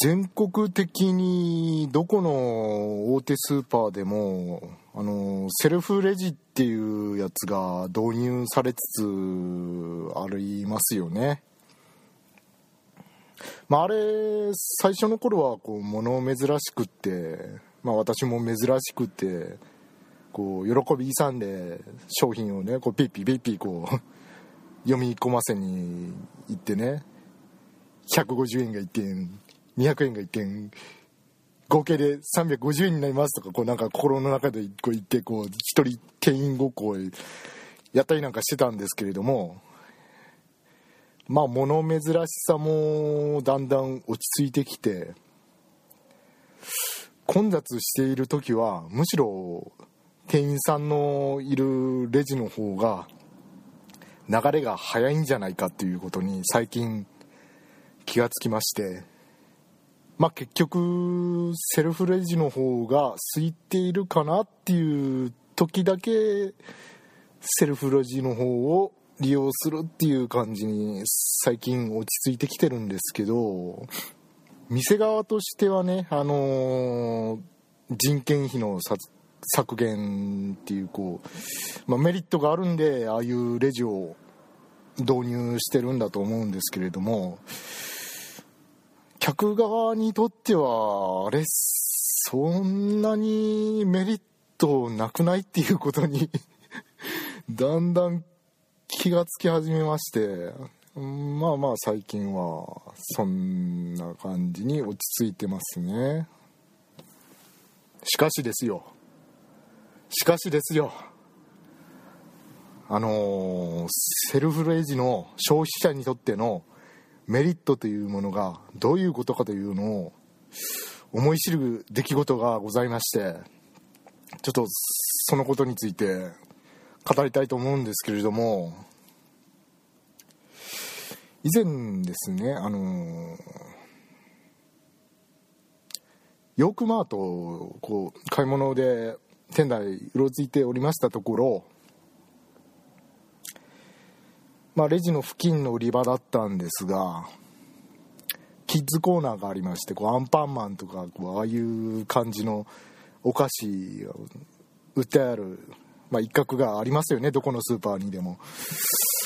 全国的にどこの大手スーパーでもあのセルフレジっていうやつが導入されつつありますよね。まあ、あれ最初の頃はこう物珍しくって、まあ、私も珍しくってこう喜び勇んで商品をねこうピッピピッピこう読み込ませに行ってね150円が1点200円が1点合計で350円になりますとかこうなんか心の中でこう言ってこう一人店員ごっこをやったりなんかしてたんですけれどもまあ物珍しさもだんだん落ち着いてきて混雑している時はむしろ店員さんのいるレジの方が流れが早いんじゃないかっていうことに最近気がつきましてまあ結局セルフレジの方が空いているかなっていう時だけセルフレジの方を利用するっていう感じに最近落ち着いてきてるんですけど店側としてはねあのー、人件費の削減っていうこう、まあ、メリットがあるんでああいうレジを導入してるんだと思うんですけれども客側にとってはあれそんなにメリットなくないっていうことに だんだん気がつき始めましてまあまあ最近はそんな感じに落ち着いてますね。しかしですよ。しかしですよ。あのー、セルフレジの消費者にとってのメリットというものがどういうことかというのを思い知る出来事がございましてちょっとそのことについて語りたいと思うんですけれども以前ですねあの、ヨークマートをこう買い物で店内うろついておりましたところまあ、レジの付近の売り場だったんですがキッズコーナーがありましてこうアンパンマンとかこうああいう感じのお菓子を売ってある、まあ、一角がありますよねどこのスーパーにでも。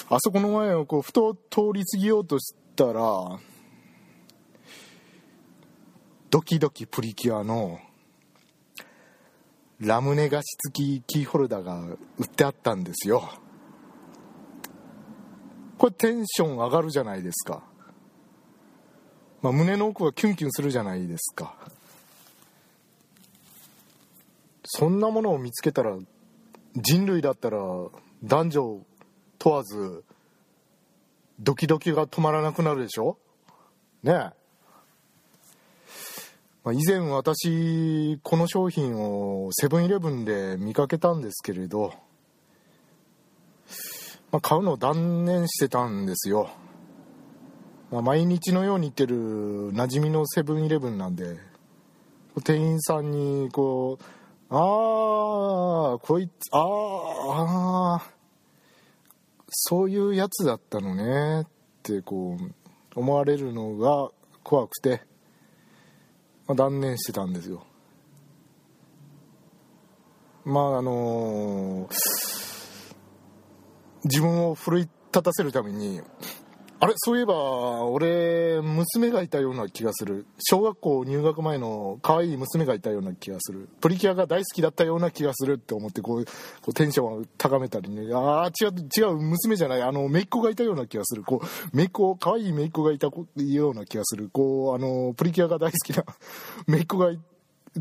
あそこの前をこうふと通り過ぎようとしたらドキドキプリキュアのラムネ菓子付きキーホルダーが売ってあったんですよ。これテンション上がるじゃないですか、まあ、胸の奥がキュンキュンするじゃないですか。そんなものを見つけたら人類だったら男女問わずドキドキが止まらなくなるでしょ？ねえ、まあ、以前私この商品をセブンイレブンで見かけたんですけれどまあ、買うのを断念してたんですよ、まあ、毎日のように行ってる馴染みのセブンイレブンなんで店員さんにこう「ああこいつああそういうやつだったのね」ってこう思われるのが怖くて、まあ、断念してたんですよ。まああのー自分を奮い立たせるためにあれそういえば俺娘がいたような気がする。小学校入学前の可愛い娘がいたような気がする。プリキュアが大好きだったような気がするって思ってこうこうテンションを高めたりね。ああ違う違う娘じゃない。あの姪っ子がいたような気がする。こう姪っ子可愛い姪っ子がいたような気がする。こうあのプリキュアが大好きな 姪っ子がい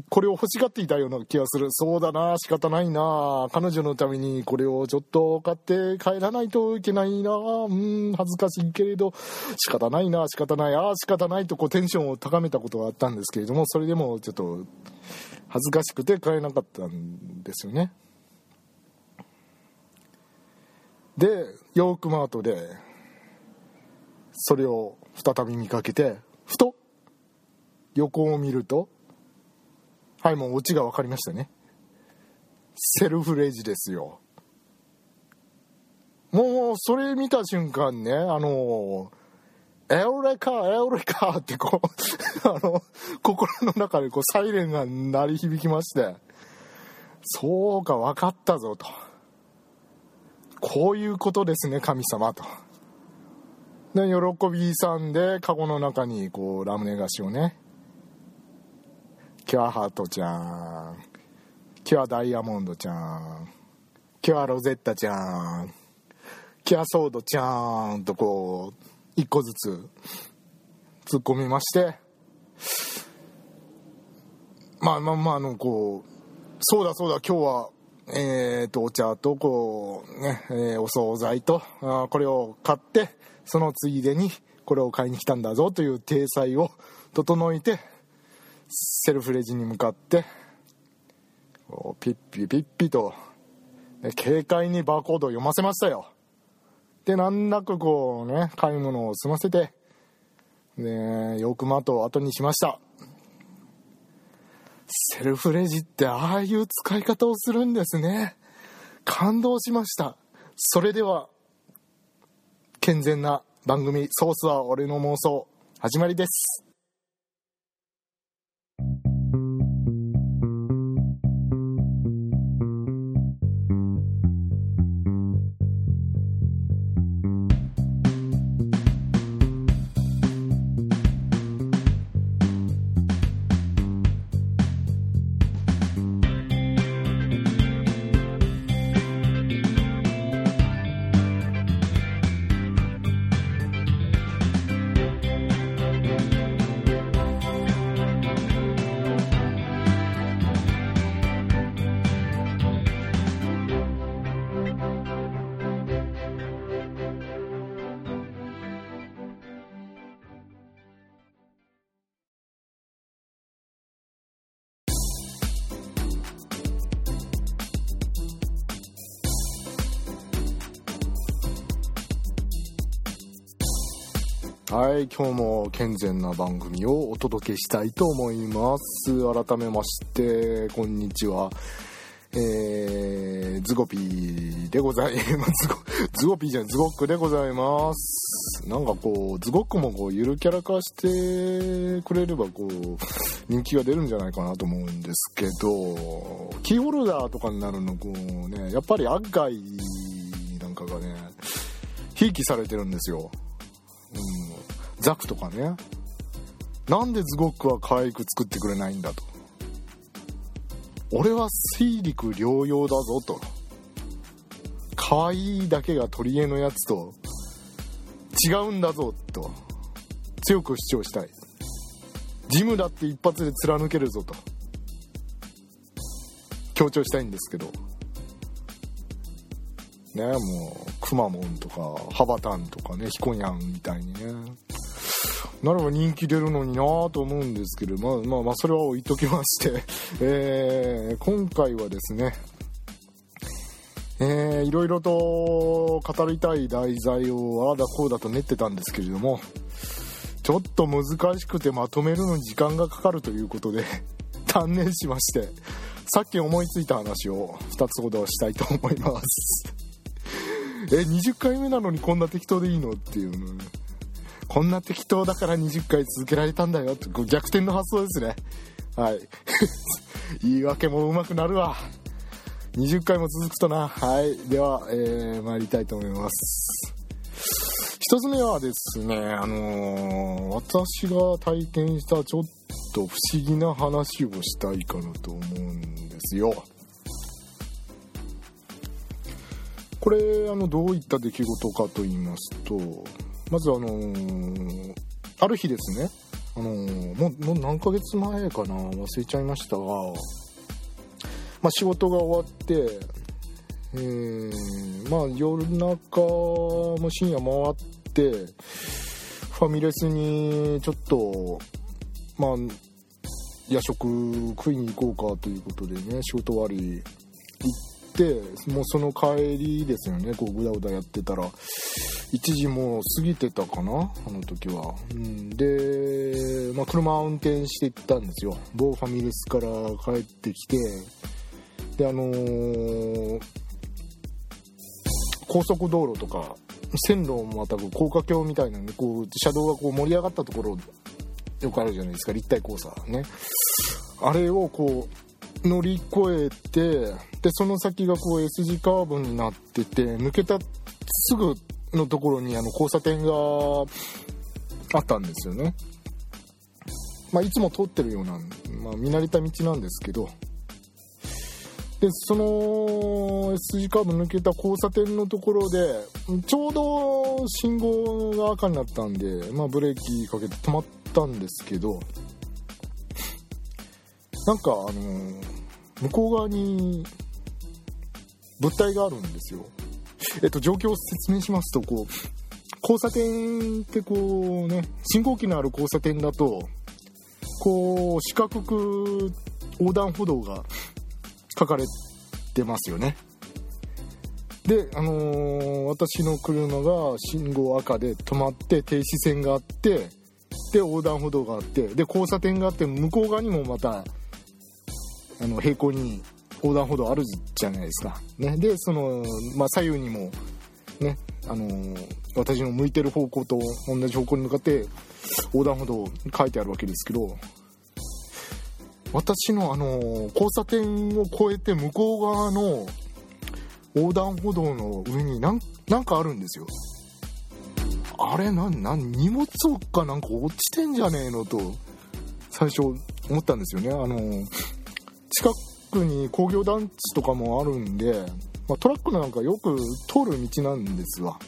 これを欲しがっていたような気がする。そうだな、仕方ないな。彼女のためにこれをちょっと買って帰らないといけないな。うん、恥ずかしいけれど、仕方ないな、仕方ない、ああ、仕方ないとこうテンションを高めたことがあったんですけれども、それでもちょっと恥ずかしくて買えなかったんですよね。で、ヨークマートで、それを再び見かけて、ふと横を見ると、はいもうオチが分かりましたね。セルフレジですよ。もうそれ見た瞬間ねあのエオレカエオレカってこう あの心の中でこうサイレンが鳴り響きましてそうか分かったぞと。こういうことですね神様と。で喜びさんでカゴの中にこうラムネ菓子をねキュアハートちゃん。キュアダイヤモンドちゃん。キュアロゼッタちゃん。キュアソードちゃんとこう一個ずつ突っ込みまして。まあまあまああのこうそうだそうだ今日はえー、とお茶とこうね、え、お惣菜とあこれを買ってそのついでにこれを買いに来たんだぞという体裁を整えてセルフレジに向かってピッピピッピと軽快にバーコードを読ませましたよ。で難なくこうね買い物を済ませてでよくマと後にしました。セルフレジってああいう使い方をするんですね。感動しました。それでは健全な番組「ソースは俺の妄想」始まりです。はい今日も健全な番組をお届けしたいと思います。改めましてこんにちは。えー、ズゴピーでございます。ズゴピーじゃんズゴックでございます。なんかこうズゴックもこうゆるキャラ化してくれればこう人気が出るんじゃないかなと思うんですけどキーホルダーとかになるのこうねやっぱり悪害なんかがねひいきされてるんですよ。ザクとかね。なんでズゴックは可愛く作ってくれないんだと。俺は水陸両用だぞと。可愛いだけが取り柄のやつと。違うんだぞと。強く主張したい。ジムだって一発で貫けるぞと。強調したいんですけど。ねえもう。くまモンとかハバタンとかねヒコニャンみたいにね。ならば人気出るのになと思うんですけど、まあまあまあ、それは置いときまして。えー、今回はですね、えー、いろいろと語りたい題材をああだこうだと練ってたんですけれども、ちょっと難しくてまとめるのに時間がかかるということで 断念しまして、さっき思いついた話を2つほどしたいと思います。え、20回目なのにこんな適当でいいの？っていうの。ね。こんな適当だから20回続けられたんだよ。って逆転の発想ですね。はい。言い訳もうまくなるわ。20回も続くとな。はい。では、えー、参りたいと思います。1つ目はですねあのー、私が体験したちょっと不思議な話をしたいかなと思うんですよ。これあのどういった出来事かと言いますとまずあのー、ある日ですね、あのー、もうもう何ヶ月前かな忘れちゃいましたが、まあ、仕事が終わってえー、まあ夜中も深夜回ってファミレスにちょっとまあ夜食食いに行こうかということでね仕事終わり行ってもうその帰りですよね。こうグダグダやってたら。1時もう過ぎてたかな？あの時は、うん、で、まあ、車運転して行ったんですよ。某ファミレスから帰ってきて。であのー、高速道路とか線路をまたこう高架橋みたいなんでこう車道がこう盛り上がったところよくあるじゃないですか。立体交差ね。あれをこう乗り越えてでその先がこう S 字カーブになってて抜けたすぐのところにあの交差点があったんですよね。まあ、いつも通ってるような、まあ、見慣れた道なんですけど。でその S 字カーブ抜けた交差点のところでちょうど信号が赤になったんで、まあ、ブレーキかけて止まったんですけど。なんかあの向こう側に物体があるんですよ。えっと状況を説明しますとこう交差点ってこうね信号機のある交差点だとこう四角く横断歩道が書かれてますよね。で、あのー、私の車が信号赤で止まって停止線があってで横断歩道があってで交差点があって向こう側にもまたあの平行に横断歩道あるじゃないですか、ね、でその、まあ、左右にもねあのー、私の向いてる方向と同じ方向に向かって横断歩道書いてあるわけですけど私のあの交差点を越えて向こう側の横断歩道の上になんなんかあるんですよ。あれなんなん荷物かなんか落ちてんじゃねえのと最初思ったんですよね。あの近くに工業団地とかもあるんで、まあ、トラックなんかよく通る道なんですわ。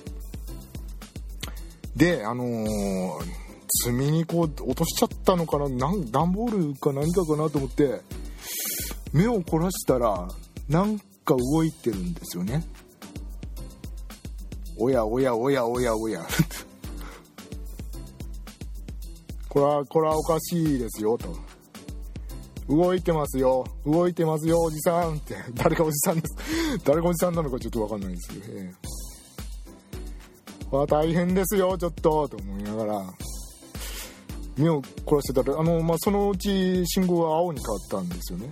であのー積みにこう落としちゃったのかな？なん段ボールか何かかなと思って目を凝らしたらなんか動いてるんですよね。おやおやおやおやおや。これはこれはおかしいですよと。動いてますよ。動いてますよおじさんって。誰がおじさんです？誰がおじさんなのかちょっと分かんないですけど、ええ、大変ですよちょっと。と思いながら。目を凝らしてたらあの、まあ、そのうち信号は青に変わったんですよね。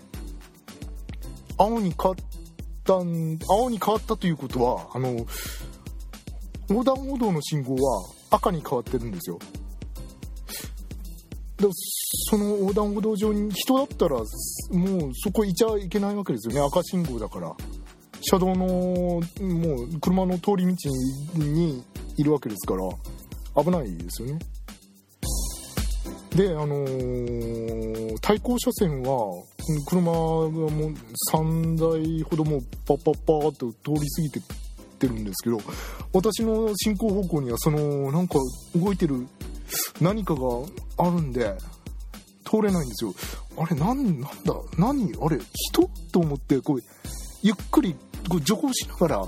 青に変わったん青に変わったということはあの横断歩道の信号は赤に変わってるんですよ。その横断歩道上に人だったらもうそこいちゃいけないわけですよね。赤信号だから。車道のもう車の通り道にいるわけですから。危ないですよね。であのー、対向車線は車がもう3台ほどもパッパッパーと通り過ぎてってるんですけど私の進行方向にはそのなんか動いてる何かがあるんで通れないんですよ。あれなんなんだ？何？あれ人？と思ってこうゆっくりこう徐行しながら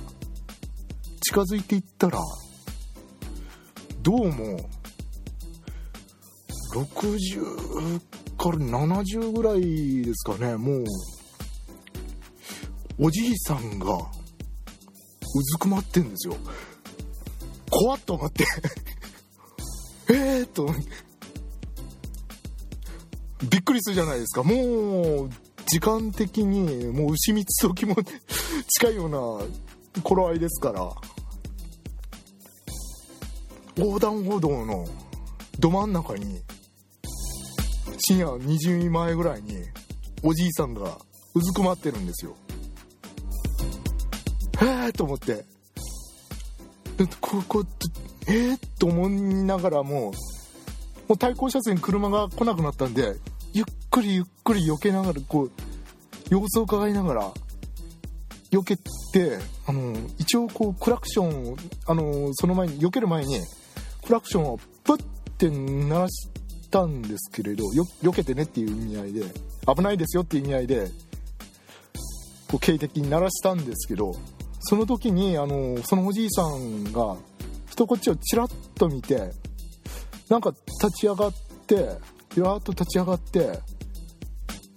近づいていったらどうも60から70ぐらいですかね。もうおじいさんがうずくまってんですよ。怖っと思って。えーっとびっくりするじゃないですか。もう時間的にもう牛三つ時も 近いような頃合いですから。横断歩道のど真ん中に深夜20時前ぐらいにおじいさんがうずくまってるんですよ。ええと思って。ここええー、と思いながらもうもう対向車線車が来なくなったんでくりゆっくり避けながらこう様子を伺いながら避けてあの一応こうクラクションをあのその前に避ける前にクラクションをプッて鳴らしたんですけれどよ避けてねっていう意味合いで危ないですよっていう意味合いでこう警笛に鳴らしたんですけどその時にあのそのおじいさんが人こっちをちらっと見てなんか立ち上がってゆらっと立ち上がって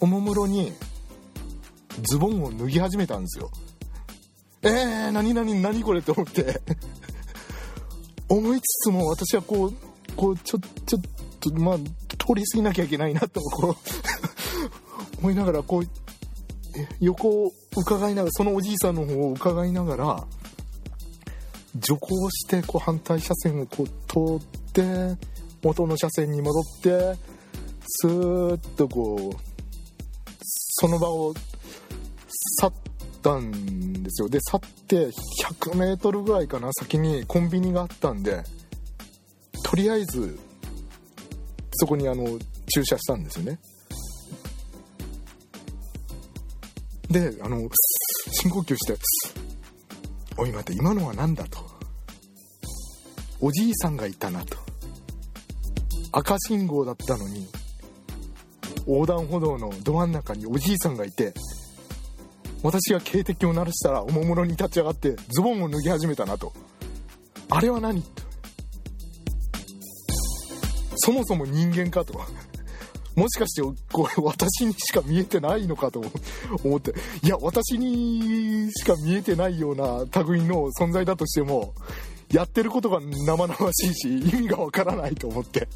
おもむろにズボンを脱ぎ始めたんですよ。えー、何何何これって思って。思いつつも私はこうこうちょちょっとまあ通り過ぎなきゃいけないなとこう 思いながらこう横を伺いながらそのおじいさんの方を伺いながら徐行してこう反対車線をこう通って元の車線に戻ってスーッとこうその場を去ったんですよ。で去って 100m ぐらいかな先にコンビニがあったんでとりあえずそこにあの駐車したんですよね。であの深呼吸して「おい待て今のは何だ?」と「おじいさんがいたな」と。赤信号だったのに横断歩道のど真ん中におじいさんがいて私が警笛を鳴らしたらおもむろに立ち上がってズボンを脱ぎ始めたなと。あれは何？そもそも人間かと。もしかしてこれ私にしか見えてないのかと。思って。いや私にしか見えてないような類の存在だとしてもやってることが生々しいし意味がわからないと思って。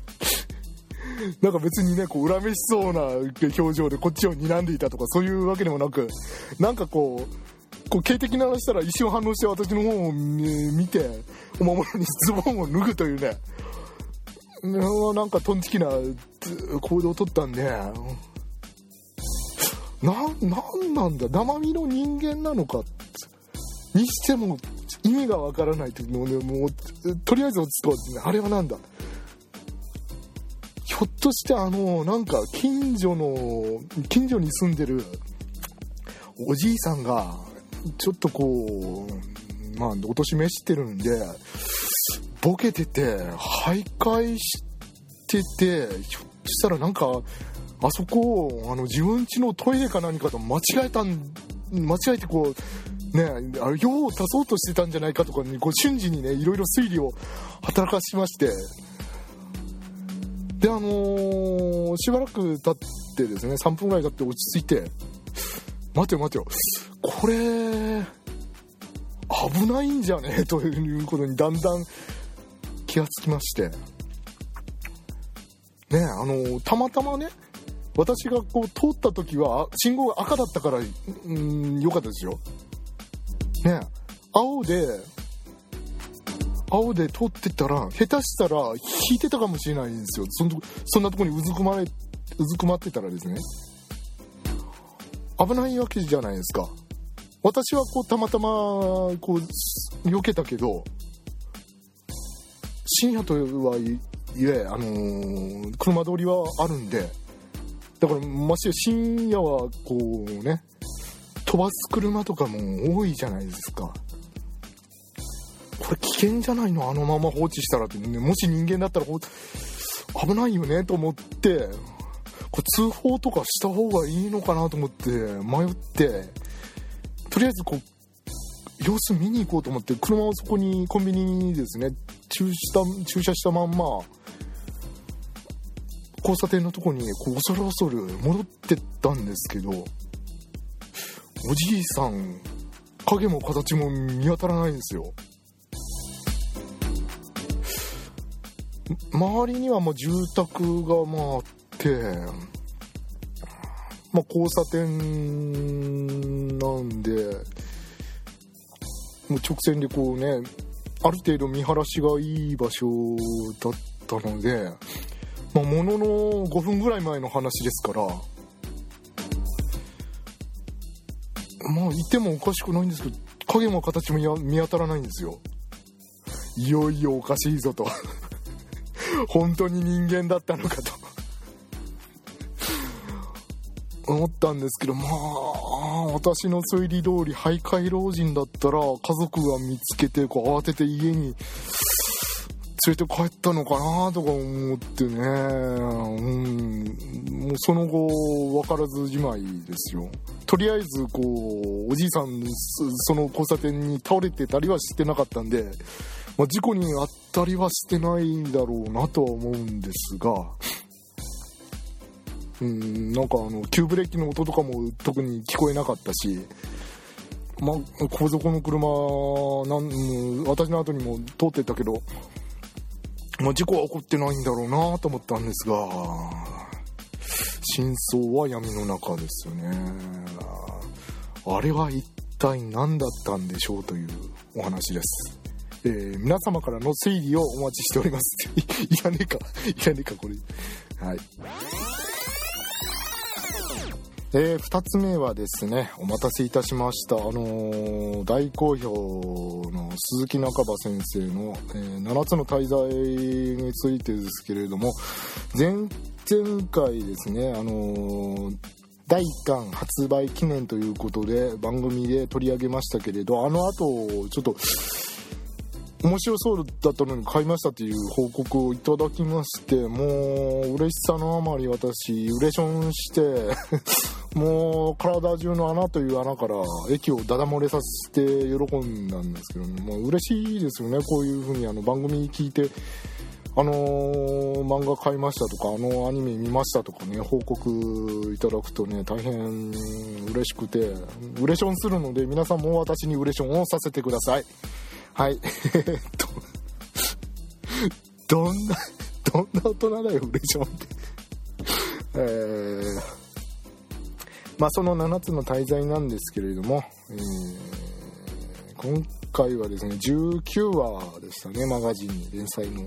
なんか別にねこう恨めしそうな表情でこっちを睨んでいたとかそういうわけでもなくなんかこうこう警笛鳴らしたら一瞬反応して私の方を見てお守りにズボンを脱ぐというね。なんかトンチキな行動をとったんで。ななんなんだ？生身の人間なのか？にしても意味がわからないともうねもうとりあえず落ち着こうあれはなんだ？ょっとしてあのなんか近所の近所に住んでるおじいさんがちょっとこうまあお年めしてるんでボケてて徘徊しててひょっとしたらなんかあそこをあの自分家のトイレか何かと間違えたん間違えてこうねあれ用を足そうとしてたんじゃないかとかにこう瞬時にねいろいろ推理を働かしましてであのー、しばらく経ってですね3分ぐらい経って落ち着いて待てよ待てよこれ危ないんじゃね？ということにだんだん気がつきまして。ねあのたまたまね私がこう通った時は信号が赤だったからうん良かったですよ。ね青で青で通ってたら下手したら引いてたかもしれないんですよ。そのそんなとこにうずくまれうずくまってたらですね。危ないわけじゃないですか。私はこうたまたまこう避けたけど深夜とはいえ、あのー、車通りはあるんでだからまして深夜はこうね飛ばす車とかも多いじゃないですか。これ危険じゃないの？あのまま放置したらって、ね、もし人間だったら危ないよねと思ってこれ通報とかした方がいいのかなと思って迷ってとりあえずこう様子見に行こうと思って車をそこにコンビニにですね駐車駐車したまんま交差点のとこにこう恐る恐る戻ってったんですけどおじいさん影も形も見当たらないんですよ。周りにはもう住宅がまあってまあ交差点なんでもう直線でこうねある程度見晴らしがいい場所だったのでまあものの5分ぐらい前の話ですからまあいてもおかしくないんですけど影も形も見当たらないんですよ。いよいよおかしいぞと。本当に人間だったのかと。思ったんですけどまあ私の推理通り徘徊老人だったら家族が見つけてこう慌てて家に連れて帰ったのかなとか思ってね、うん、もうその後分からずじまいですよ。とりあえずこうおじいさんその交差点に倒れてたりはしてなかったんでまあ、事故に遭ったりはしてないんだろうなとは思うんですが、うん、なんかあの、急ブレーキの音とかも特に聞こえなかったし、まあ、後続の車なん私の後にも通ってったけど、まあ、事故は起こってないんだろうなと思ったんですが真相は闇の中ですよね。あれは一体何だったんでしょうというお話です。えー、皆様からの推理をお待ちしております。いらねえか。いらねえかこれ。はい。えー、2つ目はですねお待たせいたしました。あのー、大好評の鈴木中葉先生の、えー、7つの滞在についてですけれども前々回ですねあの第1巻発売記念ということで番組で取り上げましたけれどあの後ちょっと面白そうだったのに買いましたという報告をいただきましてもう嬉しさのあまり私ウレションして もう体中の穴という穴から液をダダ漏れさせて喜んだんですけど、もう嬉しいですよねこういうふうにあの番組聞いてあのー、漫画買いましたとかあのアニメ見ましたとかね報告いただくとね大変嬉しくてウレションするので皆さんも私にウレションをさせてください。はい。えっとどんな どんな大人だよウレションって。えーまあ、その7つの滞在なんですけれども、えー、今回はですね19話でしたねマガジンに連載の、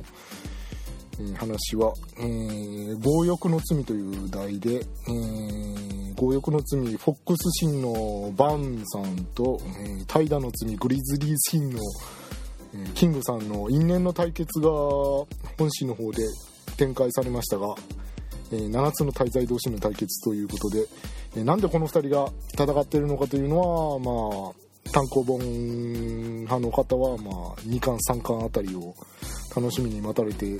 話は、えー、強欲の罪という題で、えー、強欲の罪フォックスシンのバンさんと、えー、怠惰の罪グリズリーシンの、えー、キングさんの因縁の対決が本誌の方で展開されましたが、えー、7つの滞在同士の対決ということで、なんでこの2人が戦っているのかというのは、まあ、単行本派の方は、まあ、2巻3巻あたりを楽しみに待たれて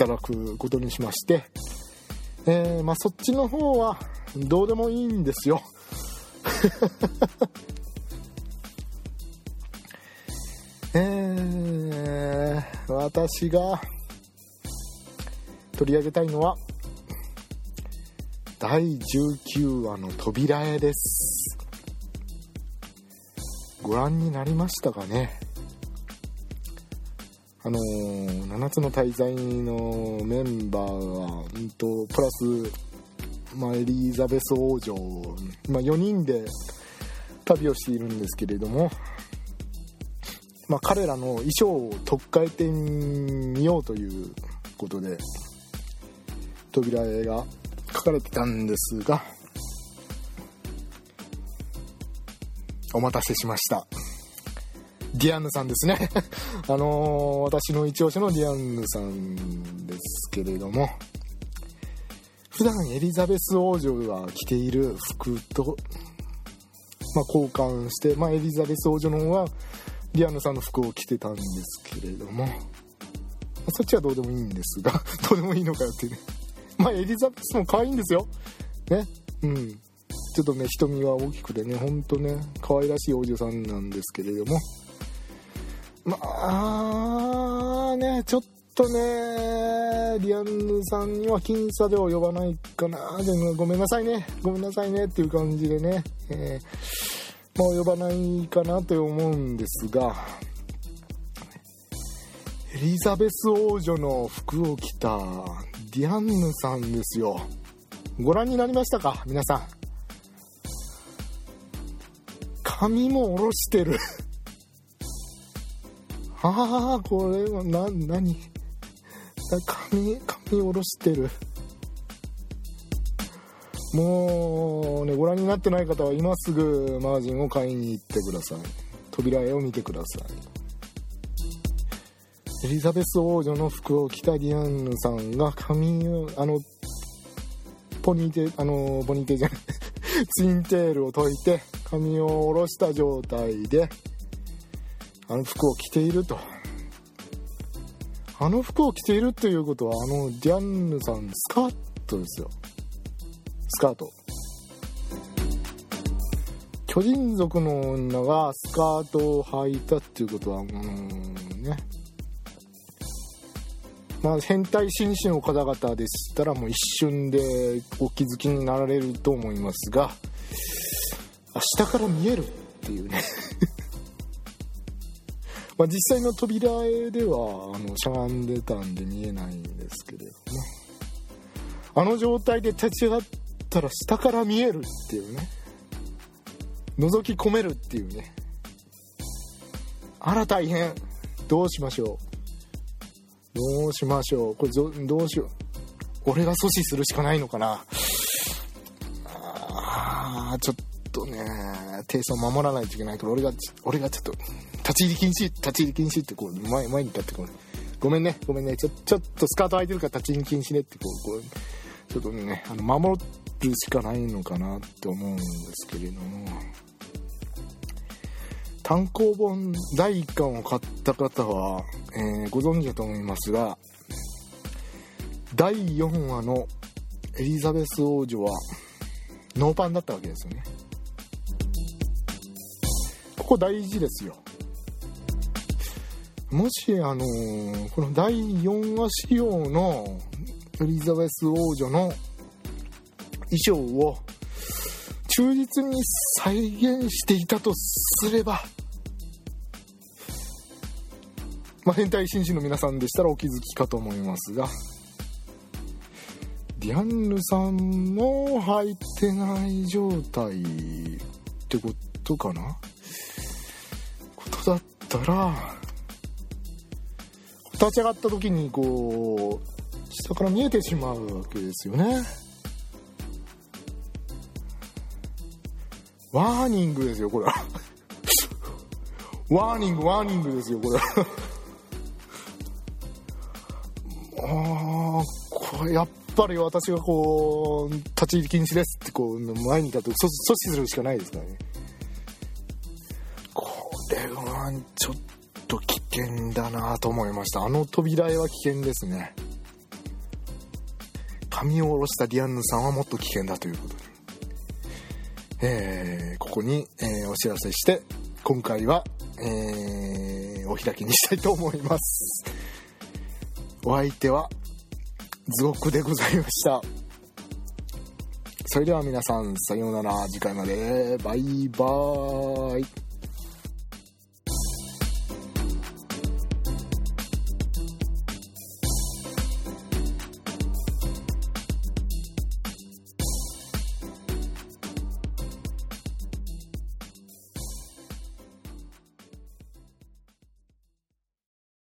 ただくことにしまして、えー、まあ、そっちの方はどうでもいいんですよ。えー、私が取り上げたいのは第19話の扉絵ですご覧になりましたかね？あのー、7つの大罪のメンバーは、うんと、プラス、まあ、エリザベス王女、まあ、4人で旅をしているんですけれども、まあ、彼らの衣装を取っ替えてみようということで扉絵が書かれてたんですがお待たせしました。ディアンヌさんですね。あのー、私の一押しのディアンヌさんですけれども普段エリザベス王女が着ている服と、まあ、交換して、まあ、エリザベス王女の方はディアンヌさんの服を着てたんですけれども、そっちはどうでもいいんですが どうでもいいのかよってね。まあエリザベスも可愛いんですよ。ね。うん。ちょっとね瞳は大きくてねほんとね可愛らしいお嬢さんなんですけれども。まあねちょっとねリアンヌさんには僅差では呼ばないかな。でもごめんなさいね。ごめんなさいねっていう感じでね、えー、もう呼ばないかなと思うんですが。エリザベス王女の服を着たディアンヌさんですよ。ご覧になりましたか？皆さん。髪も下ろしてる。ああこれはな何？髪髪下ろしてる。もうねご覧になってない方は今すぐマージンを買いに行ってください。扉絵を見てください。エリザベス王女の服を着たディアンヌさんが髪をあのポニーテあのポニーテじゃない。ツインテールを解いて髪を下ろした状態であの服を着ていると。あの服を着ているっていうことはあのディアンヌさんスカートですよ。スカート。巨人族の女がスカートを履いたっていうことはうんね。まあ、変態紳士の方々でしたらもう一瞬でお気づきになられると思いますが下から見えるっていうね。まあ実際の扉絵ではあのしゃがんでたんで見えないんですけれども。あの状態で立ち上がったら下から見えるっていうね。覗き込めるっていうね。あら大変。どうしましょう。どうしましょう。これどうしよう。俺が阻止するしかないのかな。あーちょっとね停車を守らないといけないから俺が俺がちょっと立ち入り禁止立ち入り禁止ってこう前前に立ってこうごめんね。ごめんね。ちょちょっとスカート開いてるから立ち入り禁止ねってこうこうちょっとねあの守るしかないのかなって思うんですけれども。単行本第1巻を買った方は、えーご存知だと思いますが第4話のエリザベス王女はノーパンだったわけですよね。ここ大事ですよ。もしあのーこの第4話仕様のエリザベス王女の衣装を忠実に再現していたとすればまあ、変態紳士の皆さんでしたらお気づきかと思いますがディアンヌさんも入ってない状態ってことかな。ことだったら立ち上がった時にこう下から見えてしまうわけですよね。ワーニングですよこれ。は ワーニングワーニングですよこれ。は ああこれやっぱり私がこう立ち入り禁止ですってこう前に立って阻阻止するしかないですからね。これはちょっと危険だなと思いました。あの扉絵は危険ですね。髪を下ろしたディアンヌさんはもっと危険だということで。えーここに、えーお知らせして今回は、えーお開きにしたいと思います。お相手はズゴックでございました。それでは皆さんさようなら。次回まで。バイバーイ。